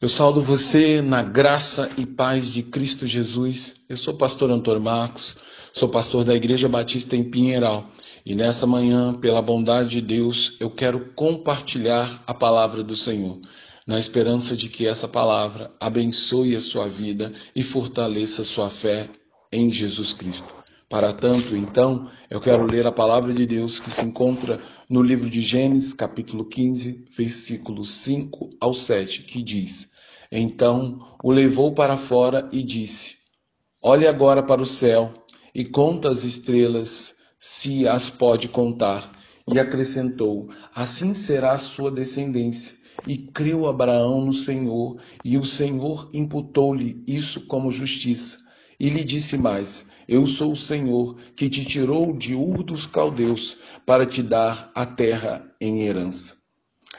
Eu saldo você na graça e paz de Cristo Jesus. Eu sou pastor Antônio Marcos, sou pastor da Igreja Batista em Pinheiral. E nessa manhã, pela bondade de Deus, eu quero compartilhar a palavra do Senhor, na esperança de que essa palavra abençoe a sua vida e fortaleça a sua fé em Jesus Cristo. Para tanto, então, eu quero ler a palavra de Deus que se encontra no livro de Gênesis, capítulo 15, versículos 5 ao 7, que diz: Então o levou para fora e disse: Olhe agora para o céu e conta as estrelas, se as pode contar. E acrescentou: Assim será a sua descendência. E creu Abraão no Senhor, e o Senhor imputou-lhe isso como justiça. E lhe disse mais: eu sou o Senhor que te tirou de Ur dos Caldeus para te dar a terra em herança.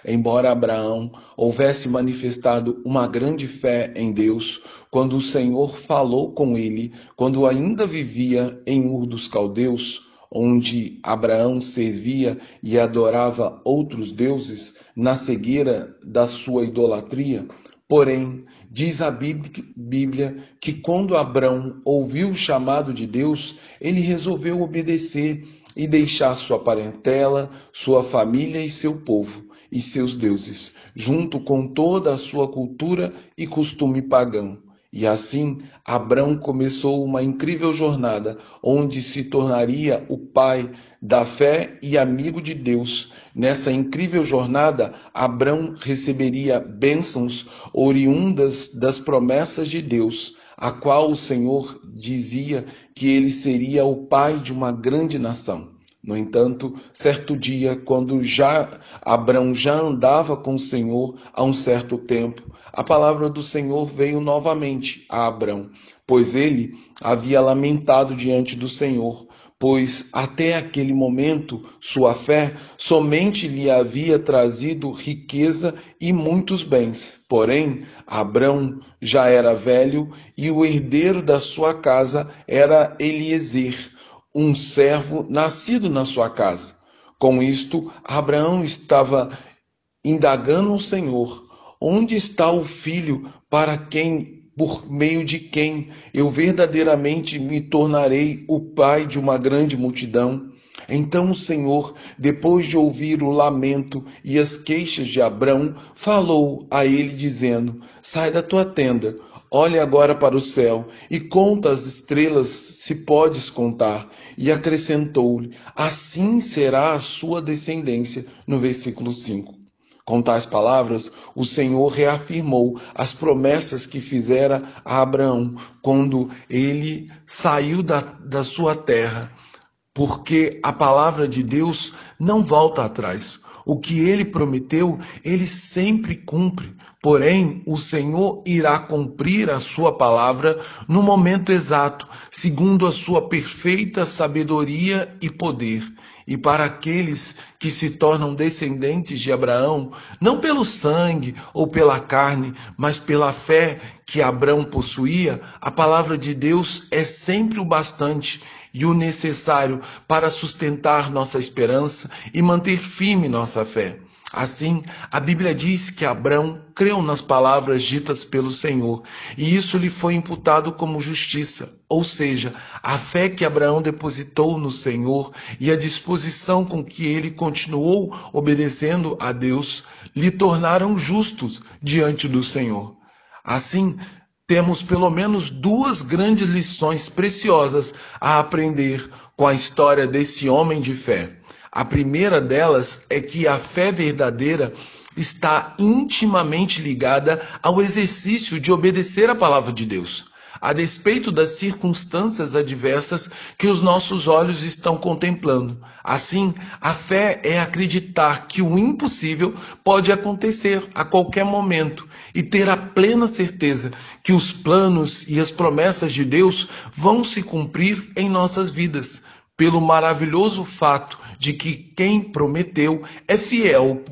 Embora Abraão houvesse manifestado uma grande fé em Deus, quando o Senhor falou com ele, quando ainda vivia em Ur dos Caldeus, onde Abraão servia e adorava outros deuses na cegueira da sua idolatria, Porém, diz a Bíblia que quando Abrão ouviu o chamado de Deus, ele resolveu obedecer e deixar sua parentela, sua família e seu povo e seus deuses, junto com toda a sua cultura e costume pagão. E assim, Abrão começou uma incrível jornada, onde se tornaria o pai da fé e amigo de Deus. Nessa incrível jornada, Abrão receberia bênçãos oriundas das promessas de Deus, a qual o Senhor dizia que ele seria o pai de uma grande nação. No entanto, certo dia, quando já Abrão já andava com o Senhor há um certo tempo, a palavra do Senhor veio novamente a Abrão, pois ele havia lamentado diante do Senhor, pois até aquele momento sua fé somente lhe havia trazido riqueza e muitos bens. Porém, Abrão já era velho e o herdeiro da sua casa era Eliezer um servo nascido na sua casa. Com isto, Abraão estava indagando o Senhor: onde está o filho para quem, por meio de quem eu verdadeiramente me tornarei o pai de uma grande multidão? Então o Senhor, depois de ouvir o lamento e as queixas de Abrão, falou a ele, dizendo: Sai da tua tenda, olhe agora para o céu e conta as estrelas, se podes contar. E acrescentou-lhe: Assim será a sua descendência. No versículo 5. Com tais palavras, o Senhor reafirmou as promessas que fizera a Abraão quando ele saiu da, da sua terra porque a palavra de Deus não volta atrás. O que ele prometeu, ele sempre cumpre. Porém, o Senhor irá cumprir a sua palavra no momento exato, segundo a sua perfeita sabedoria e poder. E para aqueles que se tornam descendentes de Abraão, não pelo sangue ou pela carne, mas pela fé que Abraão possuía, a palavra de Deus é sempre o bastante e o necessário para sustentar nossa esperança e manter firme nossa fé. Assim, a Bíblia diz que Abraão creu nas palavras ditas pelo Senhor, e isso lhe foi imputado como justiça, ou seja, a fé que Abraão depositou no Senhor e a disposição com que ele continuou obedecendo a Deus lhe tornaram justos diante do Senhor. Assim, temos pelo menos duas grandes lições preciosas a aprender com a história desse homem de fé. A primeira delas é que a fé verdadeira está intimamente ligada ao exercício de obedecer a palavra de Deus a despeito das circunstâncias adversas que os nossos olhos estão contemplando. Assim, a fé é acreditar que o impossível pode acontecer a qualquer momento e ter a plena certeza que os planos e as promessas de Deus vão se cumprir em nossas vidas, pelo maravilhoso fato de que quem prometeu é fiel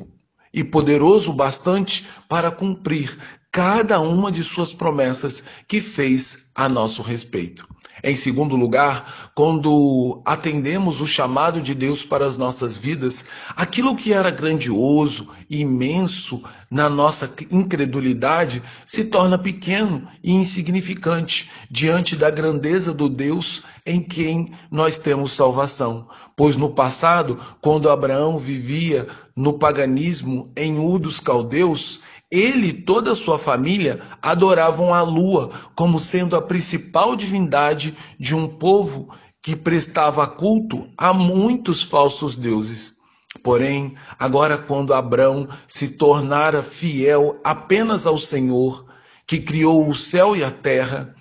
e poderoso bastante para cumprir cada uma de suas promessas que fez a nosso respeito. Em segundo lugar, quando atendemos o chamado de Deus para as nossas vidas, aquilo que era grandioso imenso na nossa incredulidade se torna pequeno e insignificante diante da grandeza do Deus em quem nós temos salvação. Pois no passado, quando Abraão vivia no paganismo em Ur dos Caldeus, ele e toda a sua família adoravam a lua como sendo a principal divindade de um povo que prestava culto a muitos falsos deuses. Porém, agora, quando Abraão se tornara fiel apenas ao Senhor, que criou o céu e a terra,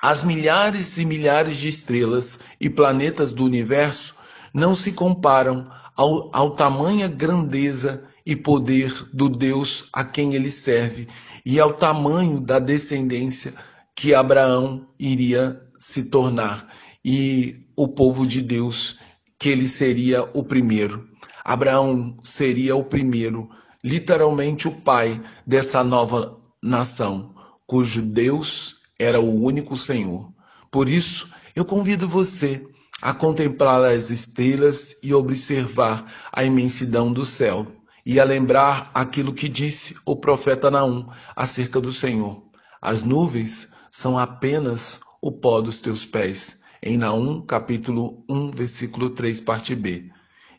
as milhares e milhares de estrelas e planetas do universo não se comparam ao, ao tamanha grandeza e poder do Deus a quem ele serve e ao tamanho da descendência que Abraão iria se tornar e o povo de Deus que ele seria o primeiro. Abraão seria o primeiro, literalmente o pai dessa nova nação, cujo Deus era o único Senhor. Por isso, eu convido você a contemplar as estrelas e observar a imensidão do céu e a lembrar aquilo que disse o profeta Naum acerca do Senhor. As nuvens são apenas o pó dos teus pés. Em Naum, capítulo 1, versículo 3, parte B.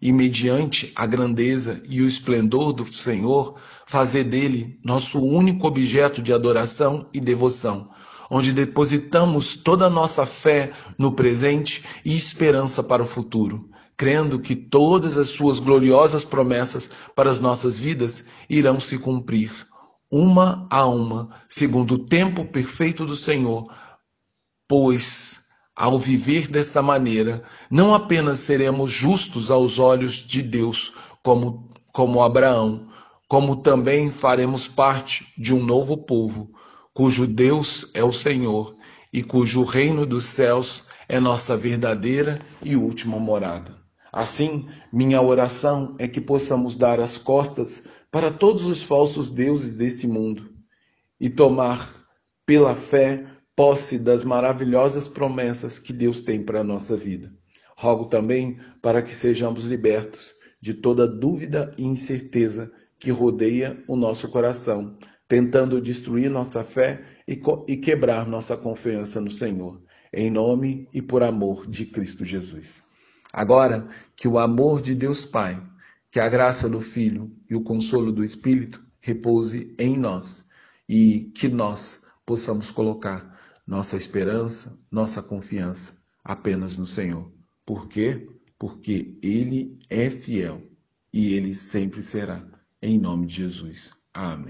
E mediante a grandeza e o esplendor do Senhor, fazer dele nosso único objeto de adoração e devoção, onde depositamos toda a nossa fé no presente e esperança para o futuro crendo que todas as suas gloriosas promessas para as nossas vidas irão se cumprir, uma a uma, segundo o tempo perfeito do Senhor, pois ao viver dessa maneira, não apenas seremos justos aos olhos de Deus, como, como Abraão, como também faremos parte de um novo povo, cujo Deus é o Senhor e cujo reino dos céus é nossa verdadeira e última morada. Assim, minha oração é que possamos dar as costas para todos os falsos deuses desse mundo e tomar, pela fé, posse das maravilhosas promessas que Deus tem para a nossa vida. Rogo também para que sejamos libertos de toda dúvida e incerteza que rodeia o nosso coração, tentando destruir nossa fé e, quebrar nossa confiança no Senhor. Em nome e por amor de Cristo Jesus. Agora que o amor de Deus Pai, que a graça do Filho e o consolo do Espírito repouse em nós e que nós possamos colocar nossa esperança, nossa confiança apenas no Senhor. Por quê? Porque Ele é fiel e Ele sempre será. Em nome de Jesus. Amém.